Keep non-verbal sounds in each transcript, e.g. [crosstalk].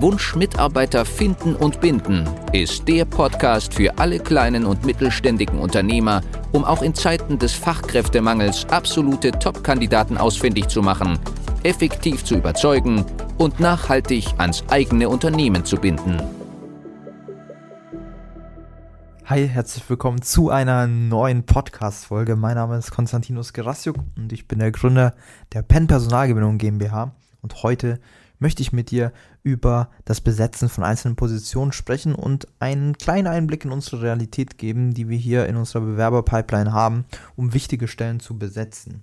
Wunsch Mitarbeiter finden und binden ist der Podcast für alle kleinen und mittelständigen Unternehmer, um auch in Zeiten des Fachkräftemangels absolute Top-Kandidaten ausfindig zu machen, effektiv zu überzeugen und nachhaltig ans eigene Unternehmen zu binden. Hi, herzlich willkommen zu einer neuen Podcast-Folge. Mein Name ist Konstantinos Gerassiuk und ich bin der Gründer der Penn Personalgewinnung GmbH. Und heute möchte ich mit dir über das Besetzen von einzelnen Positionen sprechen und einen kleinen Einblick in unsere Realität geben, die wir hier in unserer Bewerberpipeline haben, um wichtige Stellen zu besetzen.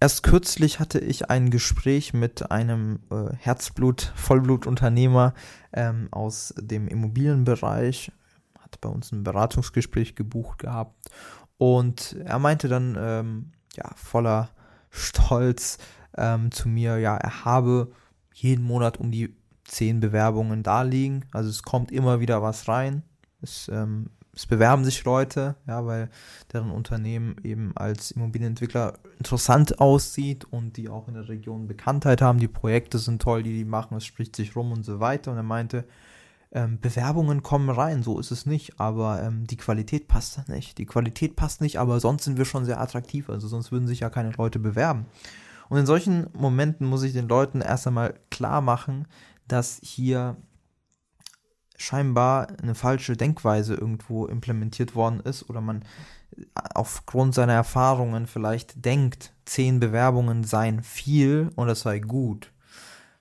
Erst kürzlich hatte ich ein Gespräch mit einem äh, Herzblut, Vollblutunternehmer ähm, aus dem Immobilienbereich, hat bei uns ein Beratungsgespräch gebucht gehabt und er meinte dann ähm, ja voller Stolz, ähm, zu mir, ja, er habe jeden Monat um die zehn Bewerbungen da liegen. Also es kommt immer wieder was rein. Es, ähm, es bewerben sich Leute, ja, weil deren Unternehmen eben als Immobilienentwickler interessant aussieht und die auch in der Region Bekanntheit haben. Die Projekte sind toll, die die machen, es spricht sich rum und so weiter. Und er meinte, ähm, Bewerbungen kommen rein, so ist es nicht, aber ähm, die Qualität passt nicht. Die Qualität passt nicht, aber sonst sind wir schon sehr attraktiv, also sonst würden sich ja keine Leute bewerben. Und in solchen Momenten muss ich den Leuten erst einmal klar machen, dass hier scheinbar eine falsche Denkweise irgendwo implementiert worden ist oder man aufgrund seiner Erfahrungen vielleicht denkt, zehn Bewerbungen seien viel und das sei gut.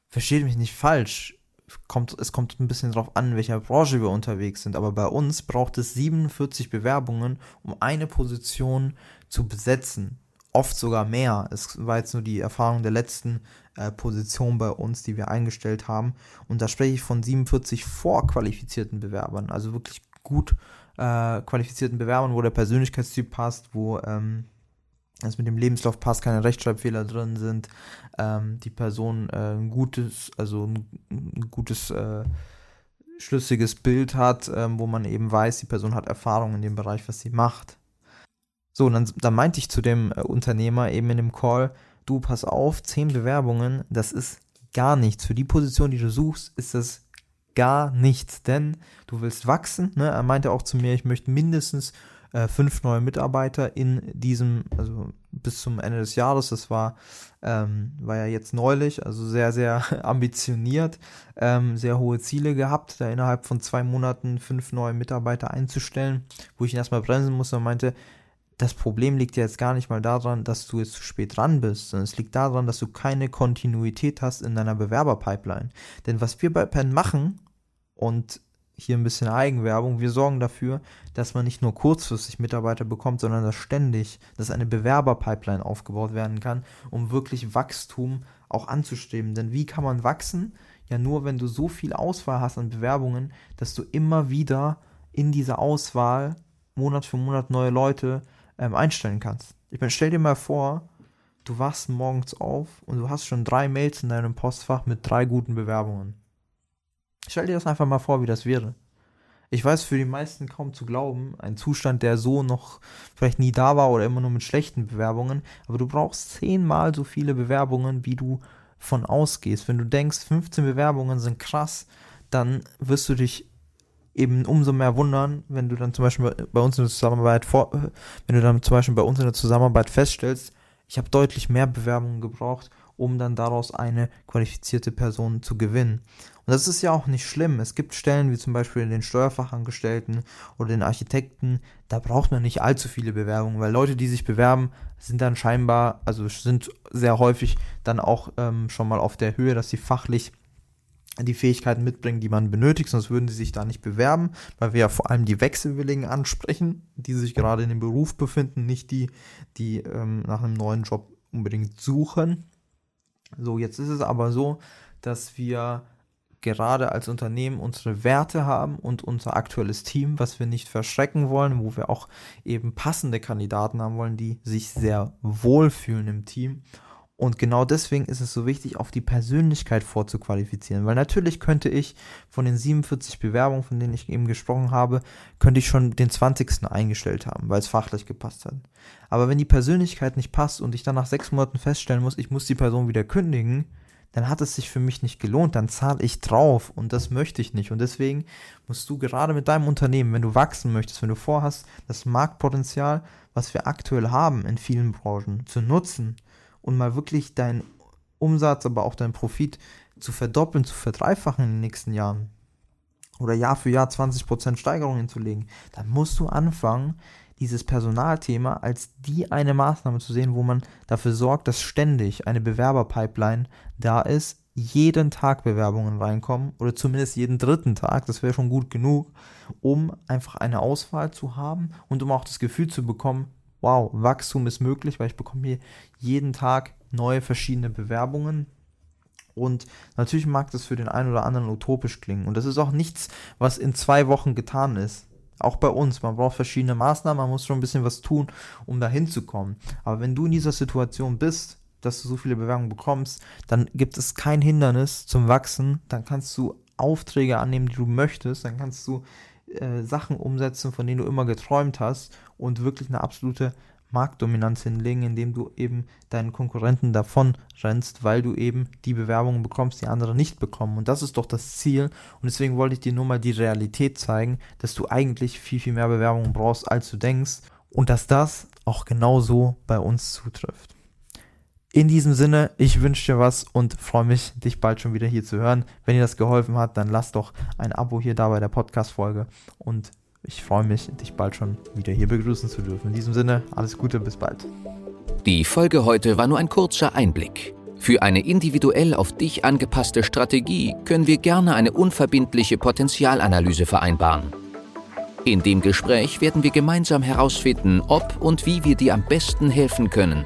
Versteht mich nicht falsch. Kommt, es kommt ein bisschen darauf an, in welcher Branche wir unterwegs sind, aber bei uns braucht es 47 Bewerbungen, um eine Position zu besetzen oft sogar mehr. Es war jetzt nur die Erfahrung der letzten äh, Position bei uns, die wir eingestellt haben. Und da spreche ich von 47 vorqualifizierten Bewerbern, also wirklich gut äh, qualifizierten Bewerbern, wo der Persönlichkeitstyp passt, wo ähm, es mit dem Lebenslauf passt, keine Rechtschreibfehler drin sind, ähm, die Person äh, ein gutes, also ein, ein gutes äh, schlüssiges Bild hat, ähm, wo man eben weiß, die Person hat Erfahrung in dem Bereich, was sie macht. So, und dann, dann meinte ich zu dem äh, Unternehmer eben in dem Call, du pass auf, zehn Bewerbungen, das ist gar nichts. Für die Position, die du suchst, ist das gar nichts, denn du willst wachsen. Ne? Er meinte auch zu mir, ich möchte mindestens äh, fünf neue Mitarbeiter in diesem, also bis zum Ende des Jahres. Das war, ähm, war ja jetzt neulich, also sehr, sehr [laughs] ambitioniert, ähm, sehr hohe Ziele gehabt, da innerhalb von zwei Monaten fünf neue Mitarbeiter einzustellen, wo ich ihn erstmal bremsen musste und meinte, das Problem liegt ja jetzt gar nicht mal daran, dass du jetzt zu spät dran bist, sondern es liegt daran, dass du keine Kontinuität hast in deiner Bewerberpipeline. Denn was wir bei Penn machen, und hier ein bisschen Eigenwerbung, wir sorgen dafür, dass man nicht nur kurzfristig Mitarbeiter bekommt, sondern dass ständig, dass eine Bewerberpipeline aufgebaut werden kann, um wirklich Wachstum auch anzustreben. Denn wie kann man wachsen? Ja, nur wenn du so viel Auswahl hast an Bewerbungen, dass du immer wieder in dieser Auswahl Monat für Monat neue Leute ähm, einstellen kannst. Ich meine, stell dir mal vor, du wachst morgens auf und du hast schon drei Mails in deinem Postfach mit drei guten Bewerbungen. Stell dir das einfach mal vor, wie das wäre. Ich weiß für die meisten kaum zu glauben, ein Zustand, der so noch vielleicht nie da war oder immer nur mit schlechten Bewerbungen, aber du brauchst zehnmal so viele Bewerbungen, wie du von ausgehst. Wenn du denkst, 15 Bewerbungen sind krass, dann wirst du dich eben umso mehr wundern, wenn du dann zum Beispiel bei uns in der Zusammenarbeit vor, wenn du dann zum Beispiel bei uns in der Zusammenarbeit feststellst, ich habe deutlich mehr Bewerbungen gebraucht, um dann daraus eine qualifizierte Person zu gewinnen. Und das ist ja auch nicht schlimm. Es gibt Stellen wie zum Beispiel den Steuerfachangestellten oder den Architekten, da braucht man nicht allzu viele Bewerbungen, weil Leute, die sich bewerben, sind dann scheinbar, also sind sehr häufig dann auch ähm, schon mal auf der Höhe, dass sie fachlich die Fähigkeiten mitbringen, die man benötigt, sonst würden sie sich da nicht bewerben, weil wir ja vor allem die Wechselwilligen ansprechen, die sich gerade in dem Beruf befinden, nicht die, die ähm, nach einem neuen Job unbedingt suchen. So, jetzt ist es aber so, dass wir gerade als Unternehmen unsere Werte haben und unser aktuelles Team, was wir nicht verschrecken wollen, wo wir auch eben passende Kandidaten haben wollen, die sich sehr wohlfühlen im Team. Und genau deswegen ist es so wichtig, auf die Persönlichkeit vorzuqualifizieren. Weil natürlich könnte ich von den 47 Bewerbungen, von denen ich eben gesprochen habe, könnte ich schon den 20. eingestellt haben, weil es fachlich gepasst hat. Aber wenn die Persönlichkeit nicht passt und ich dann nach sechs Monaten feststellen muss, ich muss die Person wieder kündigen, dann hat es sich für mich nicht gelohnt, dann zahle ich drauf und das möchte ich nicht. Und deswegen musst du gerade mit deinem Unternehmen, wenn du wachsen möchtest, wenn du vorhast, das Marktpotenzial, was wir aktuell haben in vielen Branchen, zu nutzen und mal wirklich deinen Umsatz, aber auch deinen Profit zu verdoppeln, zu verdreifachen in den nächsten Jahren oder Jahr für Jahr 20% Steigerung hinzulegen, dann musst du anfangen, dieses Personalthema als die eine Maßnahme zu sehen, wo man dafür sorgt, dass ständig eine Bewerberpipeline da ist, jeden Tag Bewerbungen reinkommen oder zumindest jeden dritten Tag, das wäre schon gut genug, um einfach eine Auswahl zu haben und um auch das Gefühl zu bekommen, wow, Wachstum ist möglich, weil ich bekomme hier jeden Tag neue verschiedene Bewerbungen, und natürlich mag das für den einen oder anderen utopisch klingen. Und das ist auch nichts, was in zwei Wochen getan ist. Auch bei uns. Man braucht verschiedene Maßnahmen, man muss schon ein bisschen was tun, um da hinzukommen. Aber wenn du in dieser Situation bist, dass du so viele Bewerbungen bekommst, dann gibt es kein Hindernis zum Wachsen. Dann kannst du Aufträge annehmen, die du möchtest. Dann kannst du äh, Sachen umsetzen, von denen du immer geträumt hast und wirklich eine absolute Marktdominanz hinlegen, indem du eben deinen Konkurrenten davon rennst, weil du eben die Bewerbungen bekommst, die andere nicht bekommen. Und das ist doch das Ziel. Und deswegen wollte ich dir nur mal die Realität zeigen, dass du eigentlich viel, viel mehr Bewerbungen brauchst, als du denkst. Und dass das auch genauso bei uns zutrifft. In diesem Sinne, ich wünsche dir was und freue mich, dich bald schon wieder hier zu hören. Wenn dir das geholfen hat, dann lass doch ein Abo hier da bei der Podcast-Folge und ich freue mich, dich bald schon wieder hier begrüßen zu dürfen. In diesem Sinne, alles Gute, bis bald. Die Folge heute war nur ein kurzer Einblick. Für eine individuell auf dich angepasste Strategie können wir gerne eine unverbindliche Potenzialanalyse vereinbaren. In dem Gespräch werden wir gemeinsam herausfinden, ob und wie wir dir am besten helfen können,